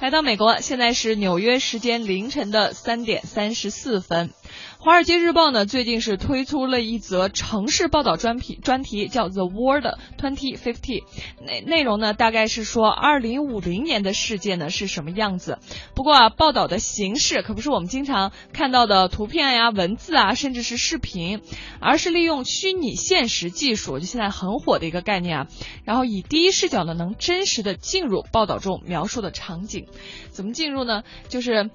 来到美国，现在是纽约时间凌晨的三点三十四分。华尔街日报呢，最近是推出了一则城市报道专题，专题叫 The World Twenty Fifty，内内容呢大概是说二零五零年的世界呢是什么样子。不过啊，报道的形式可不是我们经常看到的图片呀、文字啊，甚至是视频，而是利用虚拟现实技术，就现在很火的一个概念啊。然后以第一视角呢，能真实的进入报道中描述的场景。怎么进入呢？就是。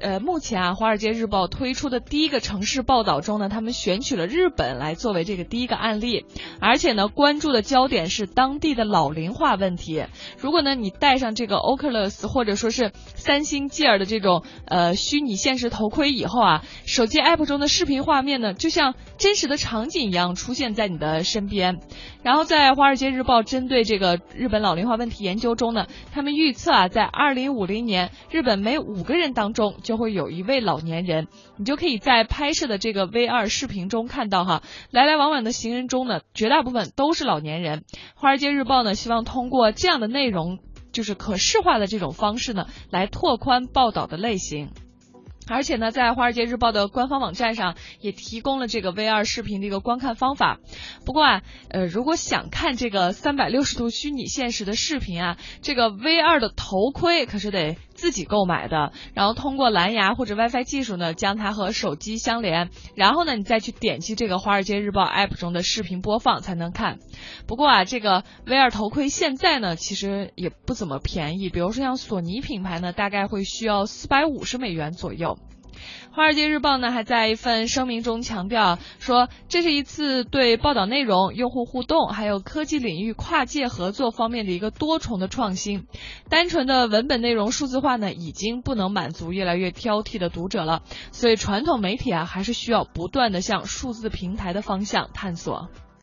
呃，目前啊，《华尔街日报》推出的第一个城市报道中呢，他们选取了日本来作为这个第一个案例，而且呢，关注的焦点是当地的老龄化问题。如果呢，你戴上这个 Oculus 或者说是三星 Gear 的这种呃虚拟现实头盔以后啊，手机 App 中的视频画面呢，就像真实的场景一样出现在你的身边。然后在《华尔街日报》针对这个日本老龄化问题研究中呢，他们预测啊，在二零五零年，日本每五个人当中就会有一位老年人。你就可以在拍摄的这个 VR 视频中看到哈，来来往往的行人中呢，绝大部分都是老年人。《华尔街日报》呢，希望通过这样的内容，就是可视化的这种方式呢，来拓宽报道的类型。而且呢，在《华尔街日报》的官方网站上也提供了这个 VR 视频的一个观看方法。不过啊，呃，如果想看这个三百六十度虚拟现实的视频啊，这个 VR 的头盔可是得自己购买的。然后通过蓝牙或者 WiFi 技术呢，将它和手机相连，然后呢，你再去点击这个《华尔街日报》App 中的视频播放才能看。不过啊，这个 VR 头盔现在呢，其实也不怎么便宜。比如说像索尼品牌呢，大概会需要四百五十美元左右。华尔街日报呢还在一份声明中强调说，这是一次对报道内容、用户互动还有科技领域跨界合作方面的一个多重的创新。单纯的文本内容数字化呢，已经不能满足越来越挑剔的读者了，所以传统媒体啊，还是需要不断的向数字平台的方向探索。